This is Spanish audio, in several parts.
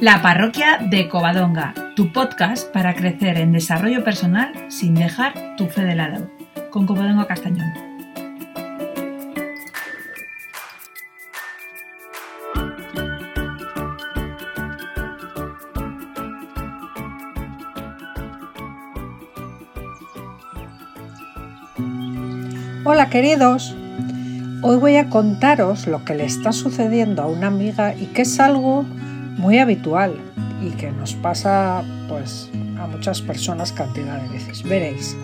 La parroquia de Covadonga, tu podcast para crecer en desarrollo personal sin dejar tu fe de lado, con Covadonga Castañón. Hola queridos, hoy voy a contaros lo que le está sucediendo a una amiga y que es algo muy habitual y que nos pasa pues a muchas personas cantidad de veces. Veréis.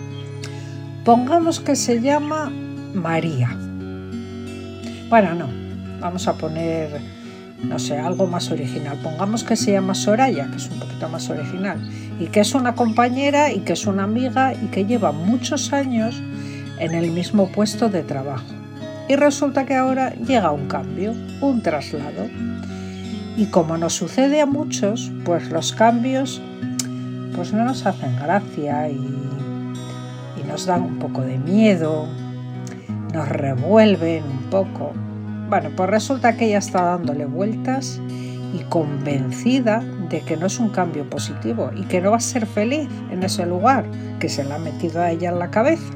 Pongamos que se llama María. Bueno, no. Vamos a poner, no sé, algo más original. Pongamos que se llama Soraya, que es un poquito más original. Y que es una compañera y que es una amiga y que lleva muchos años en el mismo puesto de trabajo. Y resulta que ahora llega un cambio, un traslado. Y como nos sucede a muchos, pues los cambios pues no nos hacen gracia y, y nos dan un poco de miedo, nos revuelven un poco. Bueno, pues resulta que ella está dándole vueltas y convencida de que no es un cambio positivo y que no va a ser feliz en ese lugar que se le ha metido a ella en la cabeza.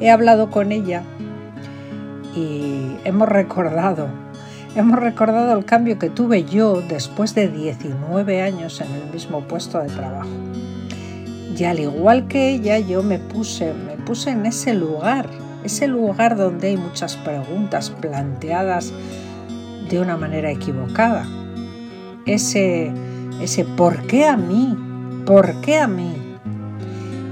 He hablado con ella y hemos recordado Hemos recordado el cambio que tuve yo después de 19 años en el mismo puesto de trabajo. Y al igual que ella, yo me puse, me puse en ese lugar, ese lugar donde hay muchas preguntas planteadas de una manera equivocada. Ese, ese ¿por qué a mí? ¿Por qué a mí?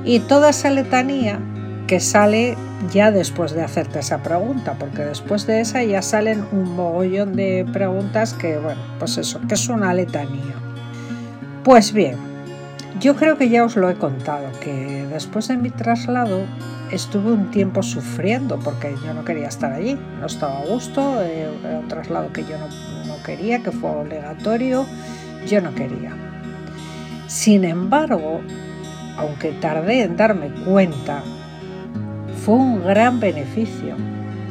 Y toda esa letanía que sale ya después de hacerte esa pregunta, porque después de esa ya salen un mogollón de preguntas que, bueno, pues eso, que es una letanía. Pues bien, yo creo que ya os lo he contado, que después de mi traslado estuve un tiempo sufriendo porque yo no quería estar allí, no estaba a gusto, era un traslado que yo no, no quería, que fue obligatorio, yo no quería. Sin embargo, aunque tardé en darme cuenta fue un gran beneficio,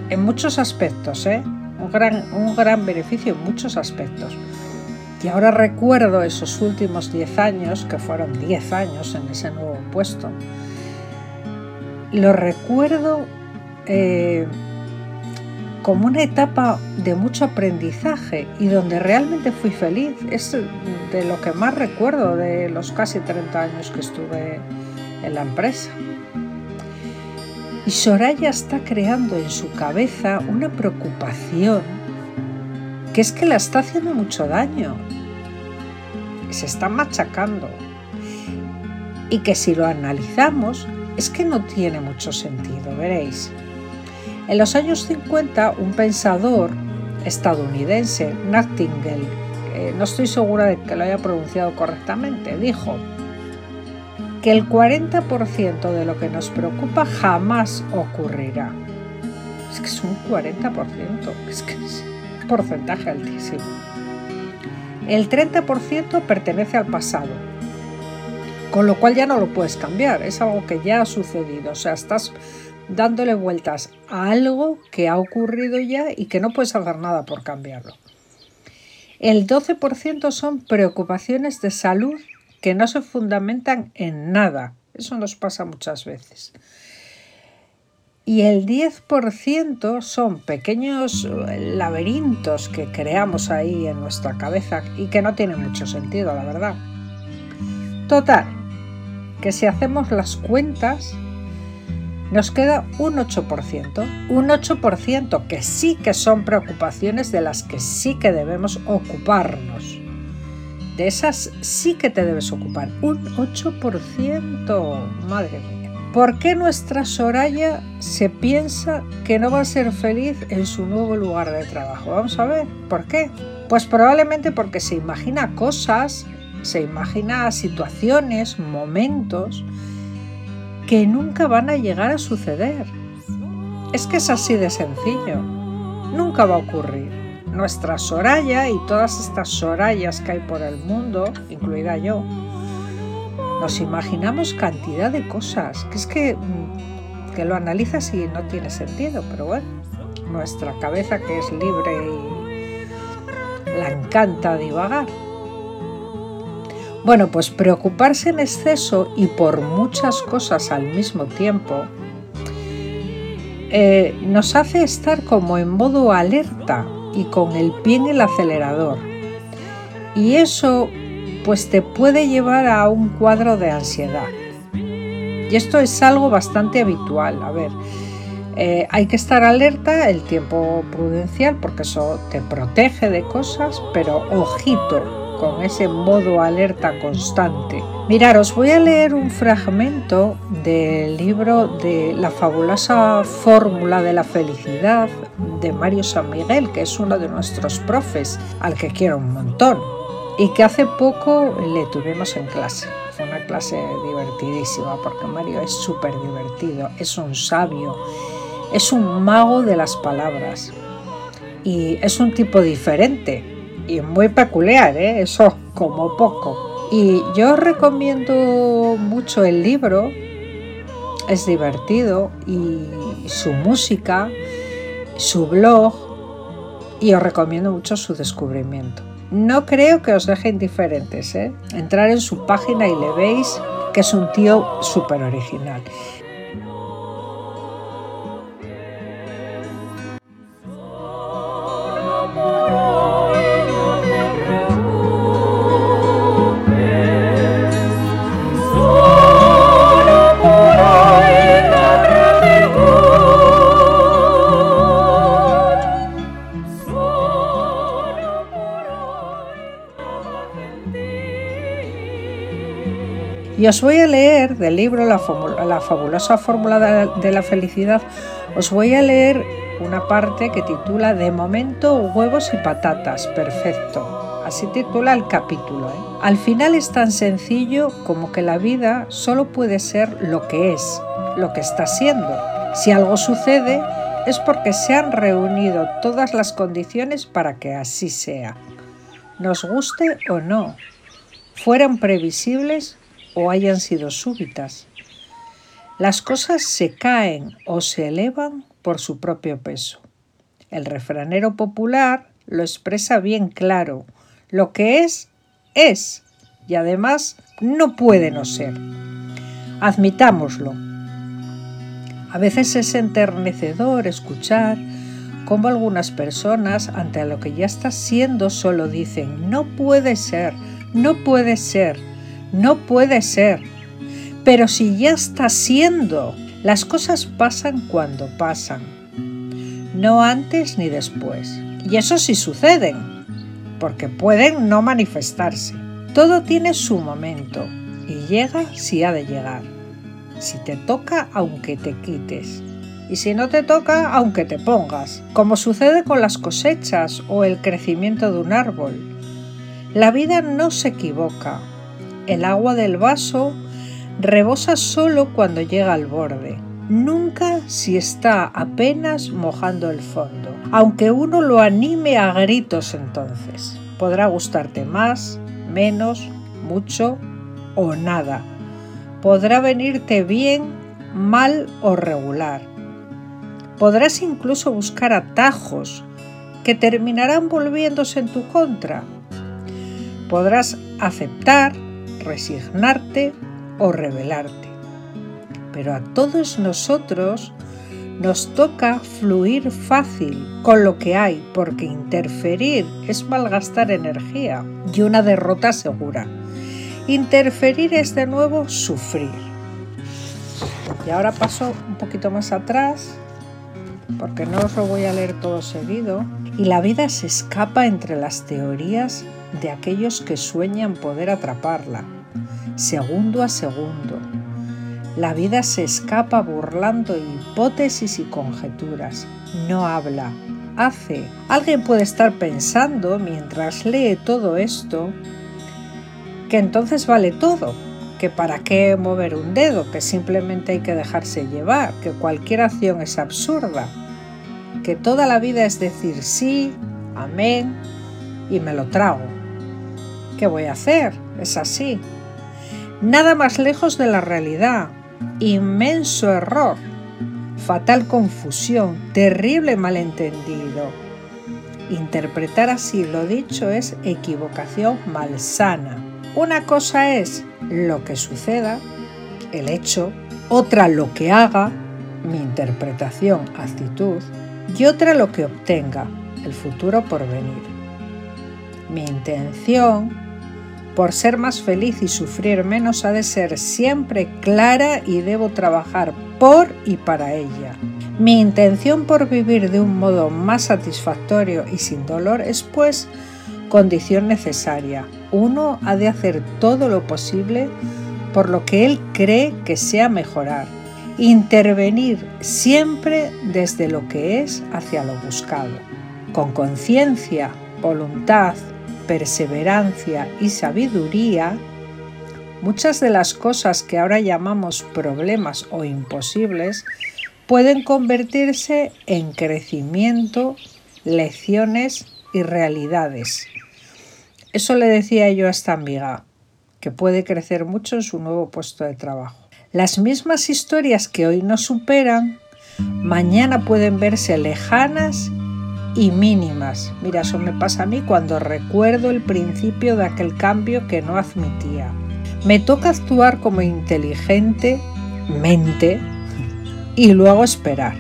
en muchos aspectos, ¿eh? un, gran, un gran beneficio en muchos aspectos. Y ahora recuerdo esos últimos 10 años, que fueron 10 años en ese nuevo puesto, lo recuerdo eh, como una etapa de mucho aprendizaje y donde realmente fui feliz. Es de lo que más recuerdo de los casi 30 años que estuve en la empresa. Y Soraya está creando en su cabeza una preocupación que es que la está haciendo mucho daño. Se está machacando. Y que si lo analizamos es que no tiene mucho sentido, veréis. En los años 50, un pensador estadounidense, Nightingale, eh, no estoy segura de que lo haya pronunciado correctamente, dijo, que el 40% de lo que nos preocupa jamás ocurrirá. Es que es un 40%, es que es un porcentaje altísimo. El 30% pertenece al pasado, con lo cual ya no lo puedes cambiar, es algo que ya ha sucedido, o sea, estás dándole vueltas a algo que ha ocurrido ya y que no puedes hacer nada por cambiarlo. El 12% son preocupaciones de salud que no se fundamentan en nada. Eso nos pasa muchas veces. Y el 10% son pequeños laberintos que creamos ahí en nuestra cabeza y que no tienen mucho sentido, la verdad. Total, que si hacemos las cuentas, nos queda un 8%. Un 8% que sí que son preocupaciones de las que sí que debemos ocuparnos. De esas sí que te debes ocupar. Un 8%. Madre mía. ¿Por qué nuestra Soraya se piensa que no va a ser feliz en su nuevo lugar de trabajo? Vamos a ver. ¿Por qué? Pues probablemente porque se imagina cosas, se imagina situaciones, momentos que nunca van a llegar a suceder. Es que es así de sencillo. Nunca va a ocurrir nuestra Soraya y todas estas Sorayas que hay por el mundo, incluida yo, nos imaginamos cantidad de cosas, que es que, mm, que lo analizas y no tiene sentido, pero bueno, nuestra cabeza que es libre y la encanta divagar. Bueno, pues preocuparse en exceso y por muchas cosas al mismo tiempo eh, nos hace estar como en modo alerta y con el pie en el acelerador. Y eso pues te puede llevar a un cuadro de ansiedad. Y esto es algo bastante habitual. A ver, eh, hay que estar alerta el tiempo prudencial porque eso te protege de cosas, pero ojito con ese modo alerta constante. Mirar, os voy a leer un fragmento del libro de La fabulosa fórmula de la felicidad de Mario San Miguel, que es uno de nuestros profes, al que quiero un montón, y que hace poco le tuvimos en clase. Fue una clase divertidísima porque Mario es súper divertido, es un sabio es un mago de las palabras y es un tipo diferente y muy peculiar, ¿eh? eso como poco. Y yo recomiendo mucho el libro, es divertido y su música, su blog y os recomiendo mucho su descubrimiento. No creo que os deje indiferentes, ¿eh? entrar en su página y le veis que es un tío súper original. Os voy a leer del libro La, fabulosa fórmula de la felicidad, os voy a leer una parte que titula De momento huevos y patatas, perfecto. Así titula el capítulo. ¿eh? Al final es tan sencillo como que la vida solo puede ser lo que es, lo que está siendo. Si algo sucede es porque se han reunido todas las condiciones para que así sea. Nos guste o no, fueran previsibles o hayan sido súbitas. Las cosas se caen o se elevan por su propio peso. El refranero popular lo expresa bien claro. Lo que es, es, y además no puede no ser. Admitámoslo. A veces es enternecedor escuchar cómo algunas personas ante lo que ya está siendo solo dicen, no puede ser, no puede ser, no puede ser. Pero si ya está siendo, las cosas pasan cuando pasan, no antes ni después. Y eso sí suceden, porque pueden no manifestarse. Todo tiene su momento y llega si ha de llegar. Si te toca, aunque te quites. Y si no te toca, aunque te pongas, como sucede con las cosechas o el crecimiento de un árbol. La vida no se equivoca, el agua del vaso rebosa solo cuando llega al borde, nunca si está apenas mojando el fondo, aunque uno lo anime a gritos entonces. Podrá gustarte más, menos, mucho o nada. Podrá venirte bien, mal o regular. Podrás incluso buscar atajos que terminarán volviéndose en tu contra. Podrás aceptar resignarte o rebelarte. Pero a todos nosotros nos toca fluir fácil con lo que hay, porque interferir es malgastar energía y una derrota segura. Interferir es de nuevo sufrir. Y ahora paso un poquito más atrás, porque no os lo voy a leer todo seguido. Y la vida se escapa entre las teorías de aquellos que sueñan poder atraparla segundo a segundo. La vida se escapa burlando hipótesis y conjeturas. No habla, hace. Alguien puede estar pensando mientras lee todo esto que entonces vale todo, que para qué mover un dedo, que simplemente hay que dejarse llevar, que cualquier acción es absurda, que toda la vida es decir sí, amén y me lo trago. ¿Qué voy a hacer? Es así. Nada más lejos de la realidad. Inmenso error. Fatal confusión. Terrible malentendido. Interpretar así lo dicho es equivocación malsana. Una cosa es lo que suceda, el hecho, otra lo que haga, mi interpretación, actitud, y otra lo que obtenga, el futuro por venir. Mi intención, por ser más feliz y sufrir menos, ha de ser siempre clara y debo trabajar por y para ella. Mi intención por vivir de un modo más satisfactorio y sin dolor es pues condición necesaria. Uno ha de hacer todo lo posible por lo que él cree que sea mejorar. Intervenir siempre desde lo que es hacia lo buscado. Con conciencia, voluntad, perseverancia y sabiduría, muchas de las cosas que ahora llamamos problemas o imposibles pueden convertirse en crecimiento, lecciones y realidades. Eso le decía yo a esta amiga, que puede crecer mucho en su nuevo puesto de trabajo. Las mismas historias que hoy nos superan, mañana pueden verse lejanas y mínimas. Mira, eso me pasa a mí cuando recuerdo el principio de aquel cambio que no admitía. Me toca actuar como inteligente mente y luego esperar.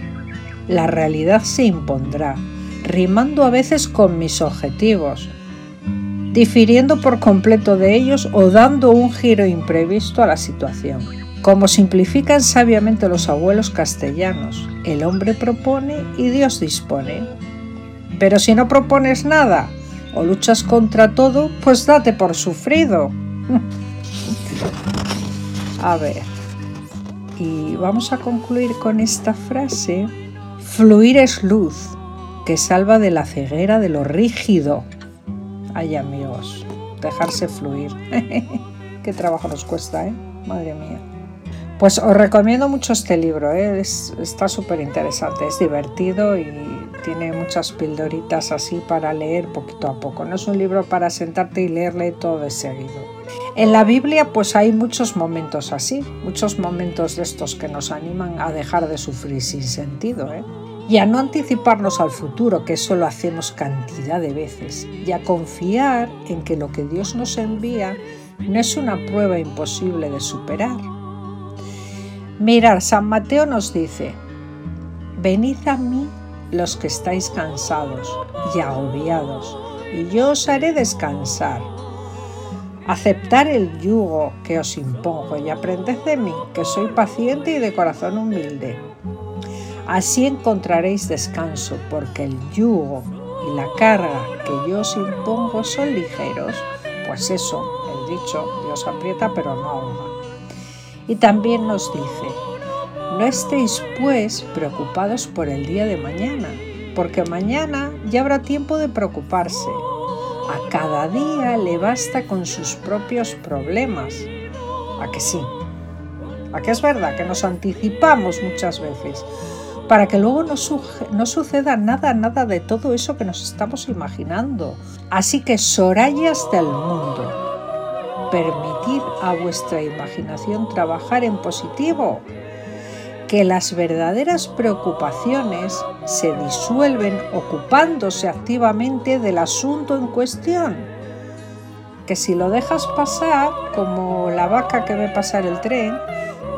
La realidad se impondrá, rimando a veces con mis objetivos, difiriendo por completo de ellos o dando un giro imprevisto a la situación. Como simplifican sabiamente los abuelos castellanos, el hombre propone y Dios dispone. Pero si no propones nada o luchas contra todo, pues date por sufrido. a ver. Y vamos a concluir con esta frase. Fluir es luz que salva de la ceguera de lo rígido. Ay amigos, dejarse fluir. Qué trabajo nos cuesta, ¿eh? Madre mía. Pues os recomiendo mucho este libro, ¿eh? está súper interesante, es divertido y tiene muchas pildoritas así para leer poquito a poco. No es un libro para sentarte y leerle todo de seguido. En la Biblia pues hay muchos momentos así, muchos momentos de estos que nos animan a dejar de sufrir sin sentido ¿eh? y a no anticiparnos al futuro, que eso lo hacemos cantidad de veces, y a confiar en que lo que Dios nos envía no es una prueba imposible de superar. Mirar, San Mateo nos dice, venid a mí los que estáis cansados y agobiados, y yo os haré descansar. Aceptar el yugo que os impongo y aprended de mí, que soy paciente y de corazón humilde. Así encontraréis descanso, porque el yugo y la carga que yo os impongo son ligeros. Pues eso, el dicho, Dios aprieta pero no ahoga. Y también nos dice, no estéis pues preocupados por el día de mañana, porque mañana ya habrá tiempo de preocuparse. A cada día le basta con sus propios problemas. ¿A que sí? ¿A que es verdad que nos anticipamos muchas veces? Para que luego no, suceda nada, nada de todo eso que nos estamos imaginando. Así que Sorayas del mundo, permitid a vuestra imaginación trabajar en positivo que las verdaderas preocupaciones se disuelven ocupándose activamente del asunto en cuestión. Que si lo dejas pasar, como la vaca que ve pasar el tren,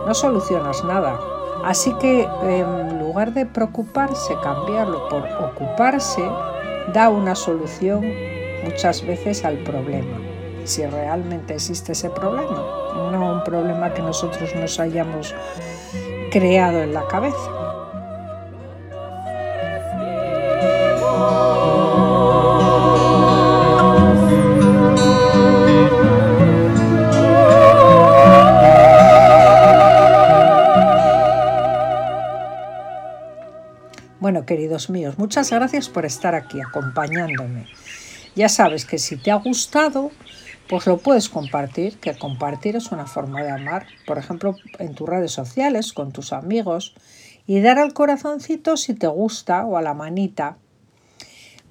no solucionas nada. Así que en lugar de preocuparse, cambiarlo por ocuparse, da una solución muchas veces al problema, si realmente existe ese problema, no un problema que nosotros nos hayamos creado en la cabeza. Bueno, queridos míos, muchas gracias por estar aquí acompañándome. Ya sabes que si te ha gustado, pues lo puedes compartir, que compartir es una forma de amar, por ejemplo, en tus redes sociales, con tus amigos, y dar al corazoncito si te gusta o a la manita.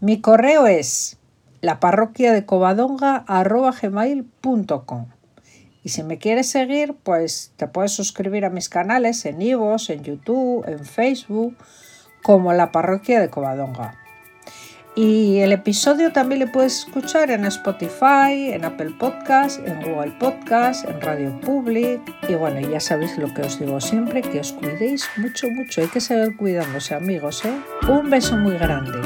Mi correo es la parroquia de covadonga.gmail.com y si me quieres seguir, pues te puedes suscribir a mis canales en Ivos, en YouTube, en Facebook, como la parroquia de Covadonga. Y el episodio también lo puedes escuchar en Spotify, en Apple Podcast, en Google Podcast, en Radio Public. Y bueno, ya sabéis lo que os digo siempre, que os cuidéis mucho, mucho. Hay que seguir cuidándose, amigos. ¿eh? Un beso muy grande.